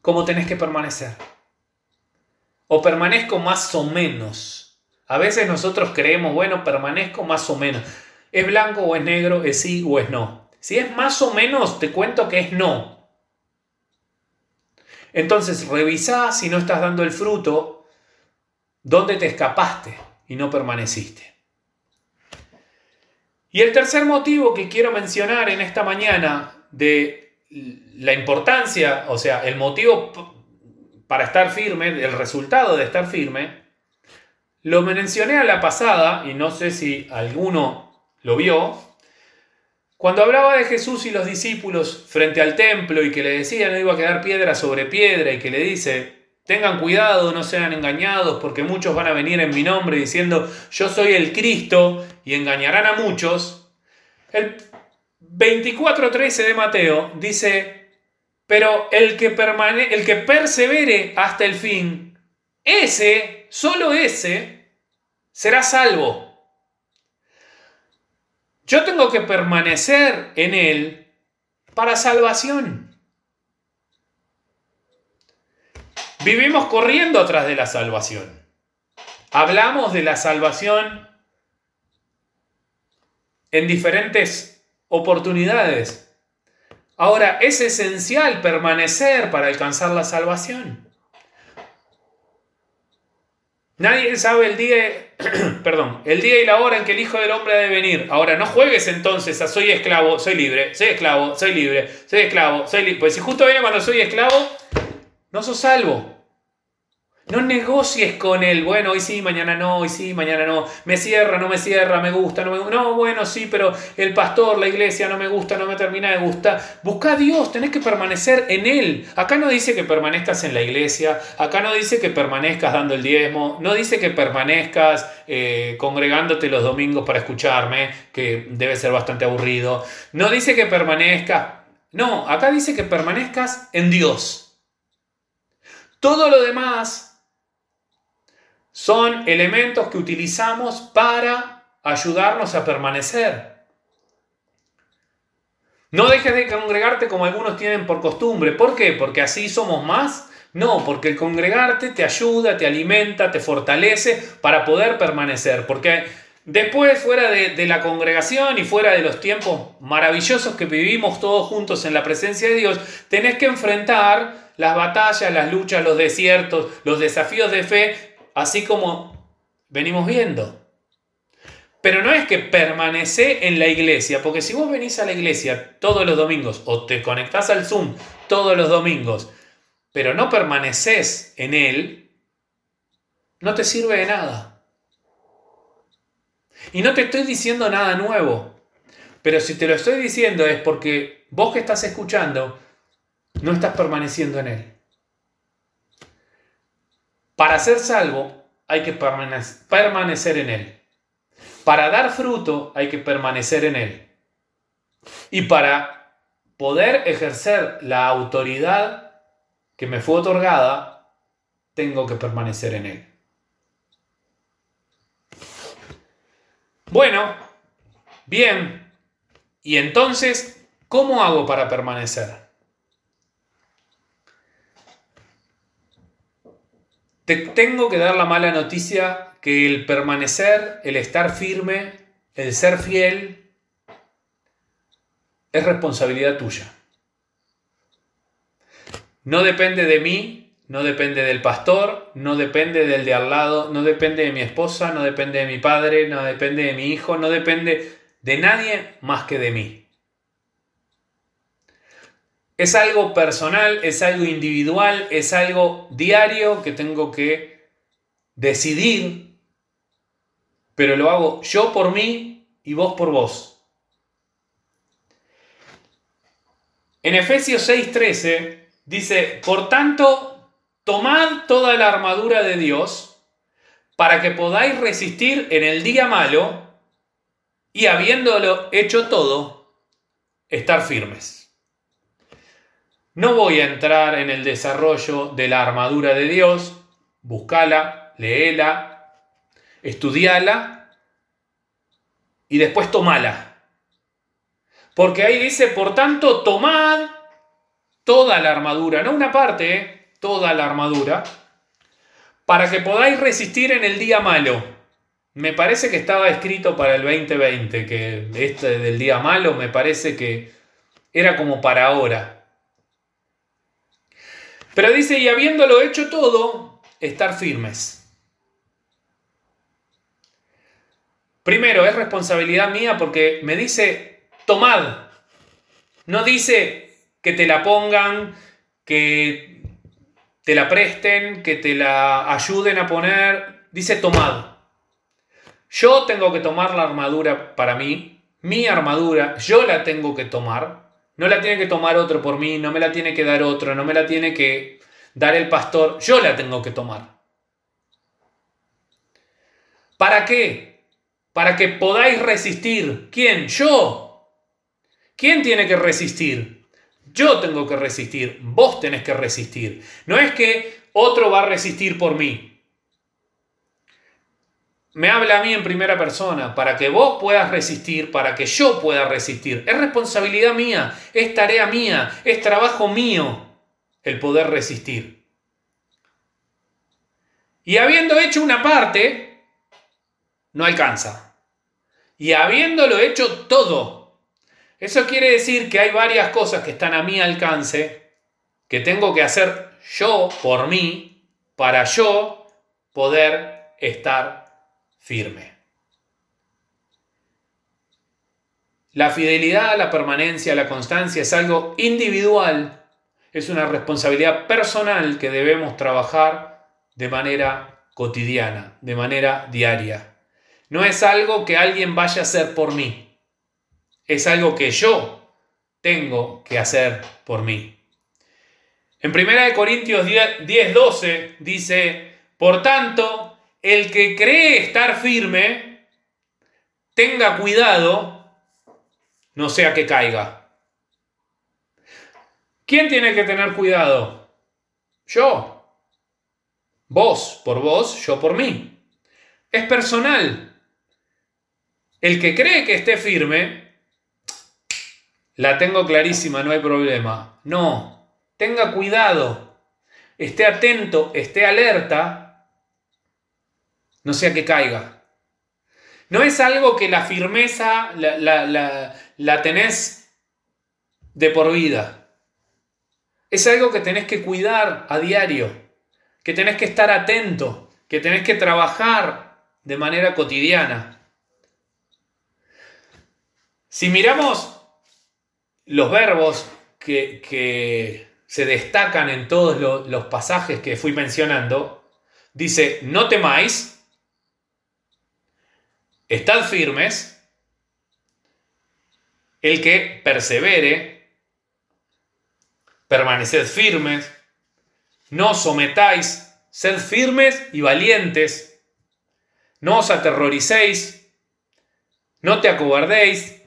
como tenés que permanecer. O permanezco más o menos. A veces nosotros creemos, bueno, permanezco más o menos. ¿Es blanco o es negro? ¿Es sí o es no? Si es más o menos, te cuento que es no. Entonces, revisá si no estás dando el fruto, dónde te escapaste y no permaneciste. Y el tercer motivo que quiero mencionar en esta mañana de la importancia, o sea, el motivo para estar firme, el resultado de estar firme, lo mencioné a la pasada, y no sé si alguno lo vio, cuando hablaba de Jesús y los discípulos frente al templo y que le decían no iba a quedar piedra sobre piedra y que le dice, tengan cuidado, no sean engañados, porque muchos van a venir en mi nombre diciendo, yo soy el Cristo, y engañarán a muchos, el 24.13 de Mateo dice, pero el que, permane el que persevere hasta el fin, ese solo ese será salvo. Yo tengo que permanecer en Él para salvación. Vivimos corriendo atrás de la salvación. Hablamos de la salvación en diferentes oportunidades. Ahora, es esencial permanecer para alcanzar la salvación. Nadie sabe el día, perdón, el día y la hora en que el Hijo del Hombre ha venir. Ahora, no juegues entonces a soy esclavo, soy libre, soy esclavo, soy libre, soy esclavo, soy libre. Pues si justo viene cuando soy esclavo, no sos salvo. No negocies con él. Bueno, hoy sí, mañana no, hoy sí, mañana no. Me cierra, no me cierra, me gusta, no me gusta. No, bueno, sí, pero el pastor, la iglesia no me gusta, no me termina de gustar. Busca a Dios, tenés que permanecer en Él. Acá no dice que permanezcas en la iglesia, acá no dice que permanezcas dando el diezmo, no dice que permanezcas eh, congregándote los domingos para escucharme, que debe ser bastante aburrido. No dice que permanezcas. No, acá dice que permanezcas en Dios. Todo lo demás son elementos que utilizamos para ayudarnos a permanecer. No dejes de congregarte como algunos tienen por costumbre. ¿Por qué? Porque así somos más. No, porque el congregarte te ayuda, te alimenta, te fortalece para poder permanecer. Porque después, fuera de, la congregación y fuera de los tiempos maravillosos que vivimos todos juntos en la presencia de Dios, tenés que enfrentar las batallas, las luchas, los desiertos, los desafíos de fe así como venimos viendo. Pero no es que permanece en la iglesia, porque si vos venís a la iglesia todos los domingos o te conectás al Zoom todos los domingos, pero no permaneces en él, no te sirve de nada. Y no te estoy diciendo nada nuevo, pero si te lo estoy diciendo es porque vos que estás escuchando no estás permaneciendo en él. Para ser salvo hay que permanecer en Él. Para dar fruto hay que permanecer en Él. Y para poder ejercer la autoridad que me fue otorgada, tengo que permanecer en Él. Bueno, bien. Y entonces, ¿cómo hago para permanecer? Te tengo que dar la mala noticia que el permanecer, el estar firme, el ser fiel, es responsabilidad tuya. No depende de mí, no depende del pastor, no depende del de al lado, no depende de mi esposa, no depende de mi padre, no depende de mi hijo, no depende de nadie más que de mí. Es algo personal, es algo individual, es algo diario que tengo que decidir, pero lo hago yo por mí y vos por vos. En Efesios 6:13 dice, por tanto, tomad toda la armadura de Dios para que podáis resistir en el día malo y habiéndolo hecho todo, estar firmes. No voy a entrar en el desarrollo de la armadura de Dios, buscala, léela, estudiala y después tomala. Porque ahí dice, por tanto, tomad toda la armadura, no una parte, ¿eh? toda la armadura, para que podáis resistir en el día malo. Me parece que estaba escrito para el 2020, que este del día malo me parece que era como para ahora. Pero dice, y habiéndolo hecho todo, estar firmes. Primero, es responsabilidad mía porque me dice tomad. No dice que te la pongan, que te la presten, que te la ayuden a poner. Dice tomad. Yo tengo que tomar la armadura para mí, mi armadura, yo la tengo que tomar. No la tiene que tomar otro por mí, no me la tiene que dar otro, no me la tiene que dar el pastor, yo la tengo que tomar. ¿Para qué? Para que podáis resistir. ¿Quién? Yo. ¿Quién tiene que resistir? Yo tengo que resistir, vos tenés que resistir. No es que otro va a resistir por mí. Me habla a mí en primera persona, para que vos puedas resistir, para que yo pueda resistir. Es responsabilidad mía, es tarea mía, es trabajo mío el poder resistir. Y habiendo hecho una parte, no alcanza. Y habiéndolo hecho todo, eso quiere decir que hay varias cosas que están a mi alcance que tengo que hacer yo por mí para yo poder estar firme. La fidelidad, la permanencia, la constancia es algo individual, es una responsabilidad personal que debemos trabajar de manera cotidiana, de manera diaria. No es algo que alguien vaya a hacer por mí es algo que yo tengo que hacer por mí. En 1 Corintios 10, 12 dice, por tanto, el que cree estar firme, tenga cuidado, no sea que caiga. ¿Quién tiene que tener cuidado? Yo. Vos por vos, yo por mí. Es personal. El que cree que esté firme, la tengo clarísima, no hay problema. No, tenga cuidado, esté atento, esté alerta, no sea que caiga. No es algo que la firmeza la, la tenés de por vida. Es algo que tenés que cuidar a diario, que tenés que estar atento, que tenés que trabajar de manera cotidiana. Si miramos los verbos que, se destacan en todos los pasajes que fui mencionando, dice, no temáis, estad firmes, el que persevere, permaneced firmes, no sometáis, sed firmes y valientes, no os aterroricéis, no te acobardéis,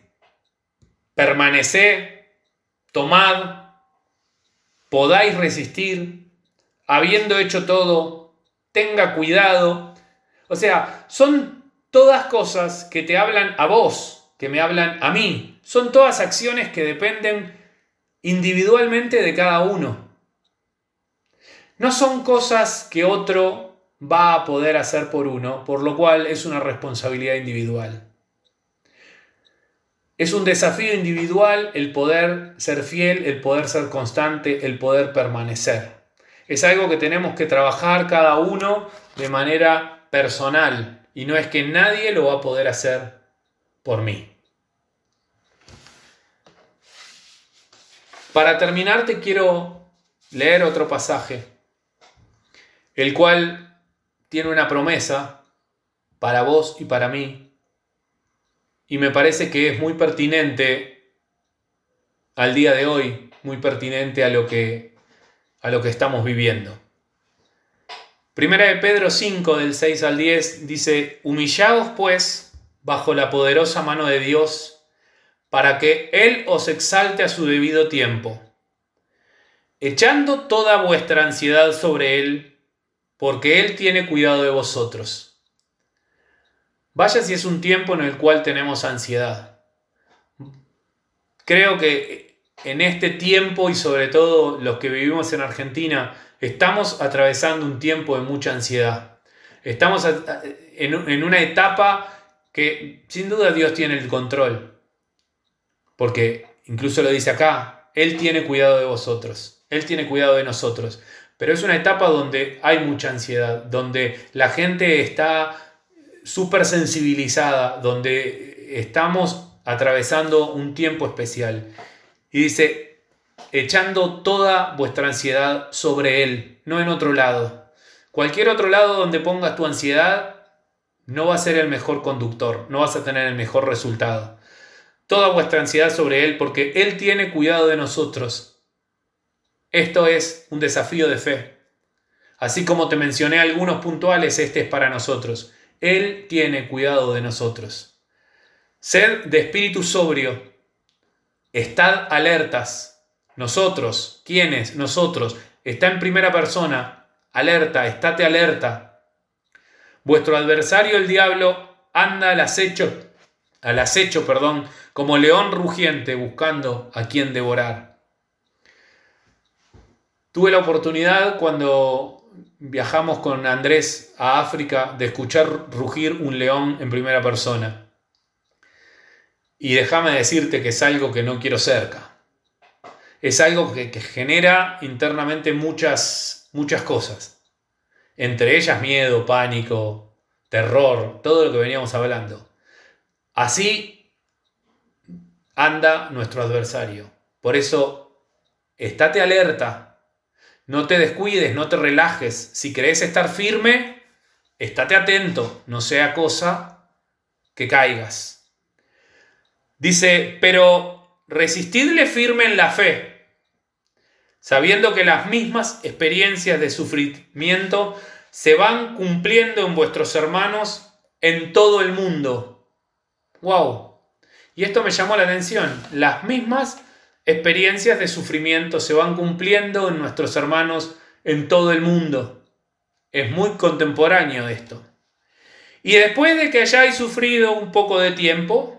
permaneced, tomad, podáis resistir, habiendo hecho todo, tenga cuidado. O sea, son todas cosas que te hablan a vos, que me hablan a mí. Son todas acciones que dependen individualmente de cada uno. No son cosas que otro va a poder hacer por uno, por lo cual es una responsabilidad individual. Es un desafío individual el poder ser fiel, el poder ser constante, el poder permanecer. Es algo que tenemos que trabajar cada uno de manera personal y no es que nadie lo va a poder hacer por mí. Para terminar te quiero leer otro pasaje, el cual tiene una promesa para vos y para mí, y me parece que es muy pertinente al día de hoy, muy pertinente a lo que, a lo que estamos viviendo. Primera de Pedro 5 del 6 al 10 dice, humillaos pues bajo la poderosa mano de Dios, para que Él os exalte a su debido tiempo, echando toda vuestra ansiedad sobre Él, porque Él tiene cuidado de vosotros. Vaya si es un tiempo en el cual tenemos ansiedad. Creo que en este tiempo y sobre todo los que vivimos en Argentina, estamos atravesando un tiempo de mucha ansiedad. Estamos en una etapa que sin duda Dios tiene el control. Porque incluso lo dice acá, Él tiene cuidado de vosotros, Él tiene cuidado de nosotros. Pero es una etapa donde hay mucha ansiedad, donde la gente está súper sensibilizada, donde estamos atravesando un tiempo especial. Y dice, echando toda vuestra ansiedad sobre Él, no en otro lado. Cualquier otro lado donde pongas tu ansiedad no va a ser el mejor conductor, no vas a tener el mejor resultado. Toda vuestra ansiedad sobre Él porque Él tiene cuidado de nosotros. Esto es un desafío de fe. Así como te mencioné algunos puntuales, este es para nosotros. Él tiene cuidado de nosotros. Sed de espíritu sobrio. Estad alertas nosotros, ¿quiénes? Nosotros. Está en primera persona. Alerta, estate alerta. Vuestro adversario el diablo anda al acecho, al acecho, perdón, como león rugiente buscando a quien devorar. Tuve la oportunidad cuando viajamos con Andrés a África de escuchar rugir un león en primera persona. Y déjame decirte que es algo que no quiero cerca es algo que, genera internamente muchas, muchas cosas. Entre ellas miedo, pánico, terror, todo lo que veníamos hablando. Así anda nuestro adversario. Por eso, estate alerta, no te descuides, no te relajes. Si querés estar firme, estate atento, no sea cosa que caigas. Dice, pero resistidle firme en la fe sabiendo que las mismas experiencias de sufrimiento se van cumpliendo en vuestros hermanos en todo el mundo. ¡Wow! Y esto me llamó la atención. Las mismas experiencias de sufrimiento se van cumpliendo en nuestros hermanos en todo el mundo. Es muy contemporáneo esto. Y después de que hayáis sufrido un poco de tiempo,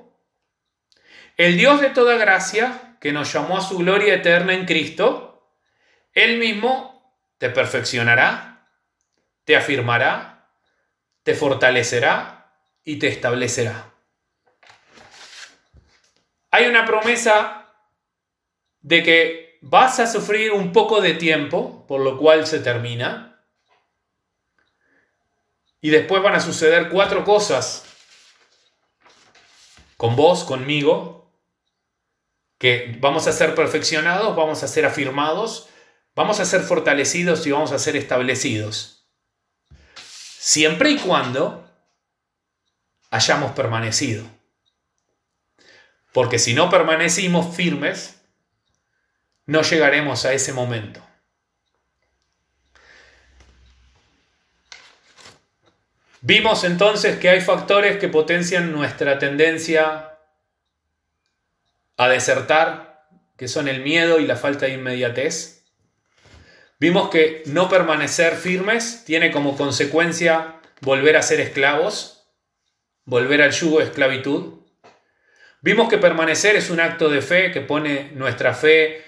el Dios de toda gracia, que nos llamó a su gloria eterna en Cristo, él mismo te perfeccionará, te afirmará, te fortalecerá y te establecerá. Hay una promesa de que vas a sufrir un poco de tiempo, por lo cual se termina. Y después van a suceder cuatro cosas con vos, conmigo, que vamos a ser perfeccionados, vamos a ser afirmados Vamos a ser fortalecidos y vamos a ser establecidos. Siempre y cuando hayamos permanecido. Porque si no permanecimos firmes, no llegaremos a ese momento. Vimos entonces que hay factores que potencian nuestra tendencia a desertar, que son el miedo y la falta de inmediatez. Vimos que no permanecer firmes tiene como consecuencia volver a ser esclavos, volver al yugo de esclavitud. Vimos que permanecer es un acto de fe que pone nuestra fe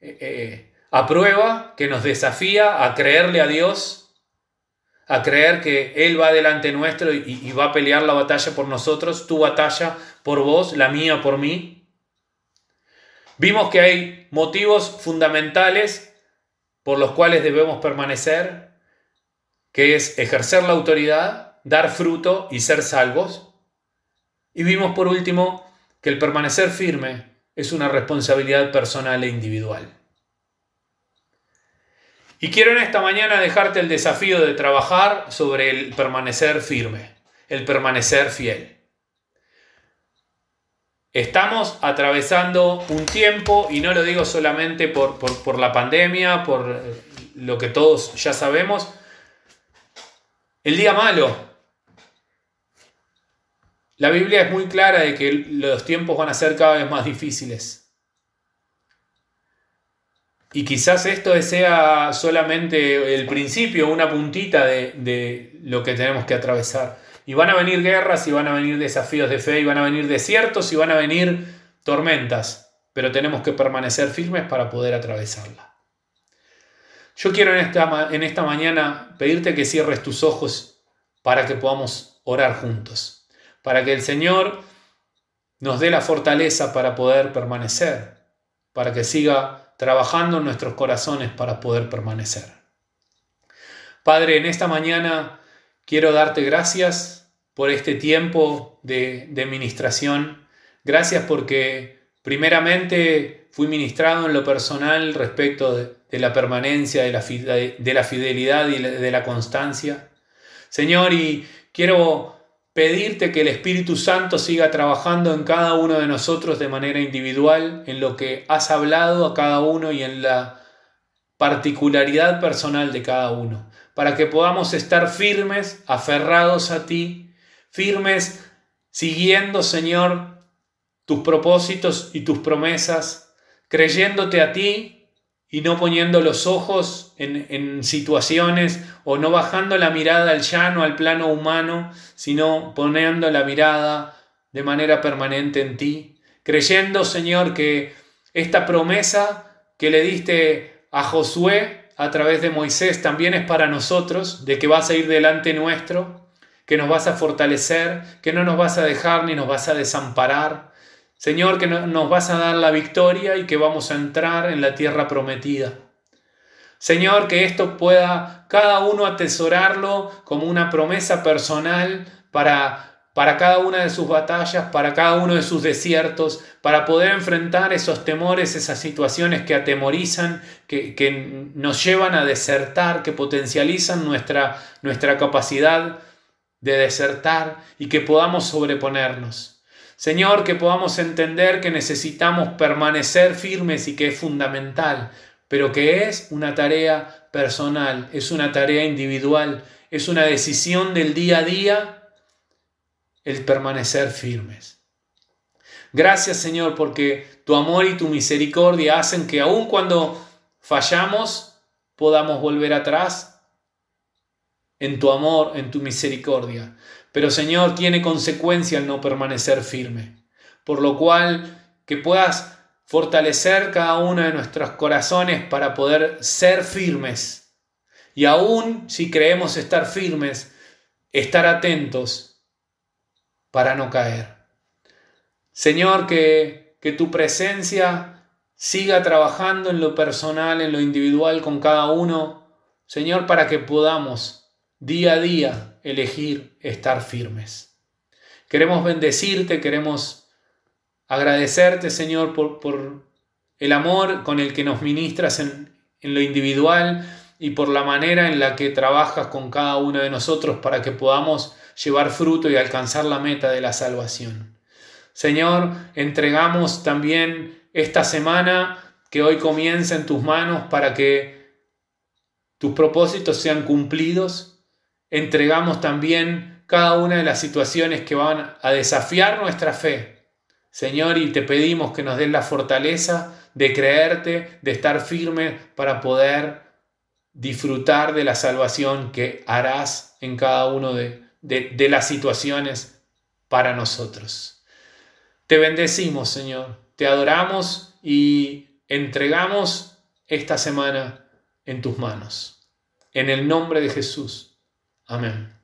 eh, eh, a prueba, que nos desafía a creerle a Dios, a creer que Él va delante nuestro y, y va a pelear la batalla por nosotros, tu batalla por vos, la mía por mí. Vimos que hay motivos fundamentales por los cuales debemos permanecer, que es ejercer la autoridad, dar fruto y ser salvos. Y vimos por último que el permanecer firme es una responsabilidad personal e individual. Y quiero en esta mañana dejarte el desafío de trabajar sobre el permanecer firme, el permanecer fiel. Estamos atravesando un tiempo, y no lo digo solamente por, por, la pandemia, por lo que todos ya sabemos, el día malo. La Biblia es muy clara de que los tiempos van a ser cada vez más difíciles. Y quizás esto sea solamente el principio, una puntita de, lo que tenemos que atravesar. Y van a venir guerras, y van a venir desafíos de fe, y van a venir desiertos, y van a venir tormentas. Pero tenemos que permanecer firmes para poder atravesarla. Yo quiero en esta, en esta mañana pedirte que cierres tus ojos para que podamos orar juntos. Para que el Señor nos dé la fortaleza para poder permanecer. Para que siga trabajando en nuestros corazones para poder permanecer. Padre, en esta mañana quiero darte gracias por este tiempo de, de ministración. Gracias porque primeramente fui ministrado en lo personal respecto de, la permanencia, de la, de la fidelidad y de la constancia. Señor, y quiero pedirte que el Espíritu Santo siga trabajando en cada uno de nosotros de manera individual, en lo que has hablado a cada uno y en la particularidad personal de cada uno, para que podamos estar firmes, aferrados a ti, firmes, siguiendo, Señor, tus propósitos y tus promesas, creyéndote a ti y no poniendo los ojos en, situaciones o no bajando la mirada al llano, al plano humano, sino poniendo la mirada de manera permanente en ti, creyendo, Señor, que esta promesa que le diste a Josué a través de Moisés también es para nosotros, de que vas a ir delante nuestro, que nos vas a fortalecer, que no nos vas a dejar ni nos vas a desamparar, Señor, que nos vas a dar la victoria y que vamos a entrar en la tierra prometida. Señor, que esto pueda cada uno atesorarlo como una promesa personal para, para cada una de sus batallas, para cada uno de sus desiertos, para poder enfrentar esos temores, esas situaciones que atemorizan, que, nos llevan a desertar, que potencializan nuestra, nuestra capacidad de desertar y que podamos sobreponernos. Señor, que podamos entender que necesitamos permanecer firmes y que es fundamental, pero que es una tarea personal, es una tarea individual, es una decisión del día a día el permanecer firmes. Gracias Señor porque tu amor y tu misericordia hacen que aun cuando fallamos podamos volver atrás en tu amor, en tu misericordia. Pero Señor, tiene consecuencia el no permanecer firme. Por lo cual, que puedas fortalecer cada uno de nuestros corazones para poder ser firmes. Y aún si creemos estar firmes, estar atentos para no caer. Señor, que, que tu presencia siga trabajando en lo personal, en lo individual con cada uno. Señor, para que podamos día a día elegir estar firmes. Queremos bendecirte, queremos agradecerte, Señor, por, por el amor con el que nos ministras en, en lo individual y por la manera en la que trabajas con cada uno de nosotros para que podamos llevar fruto y alcanzar la meta de la salvación. Señor, entregamos también esta semana que hoy comienza en tus manos para que tus propósitos sean cumplidos entregamos también cada una de las situaciones que van a desafiar nuestra fe. Señor, y te pedimos que nos des la fortaleza de creerte, de estar firme para poder disfrutar de la salvación que harás en cada una de, de las situaciones para nosotros. Te bendecimos, Señor, te adoramos y entregamos esta semana en tus manos. En el nombre de Jesús. Amen.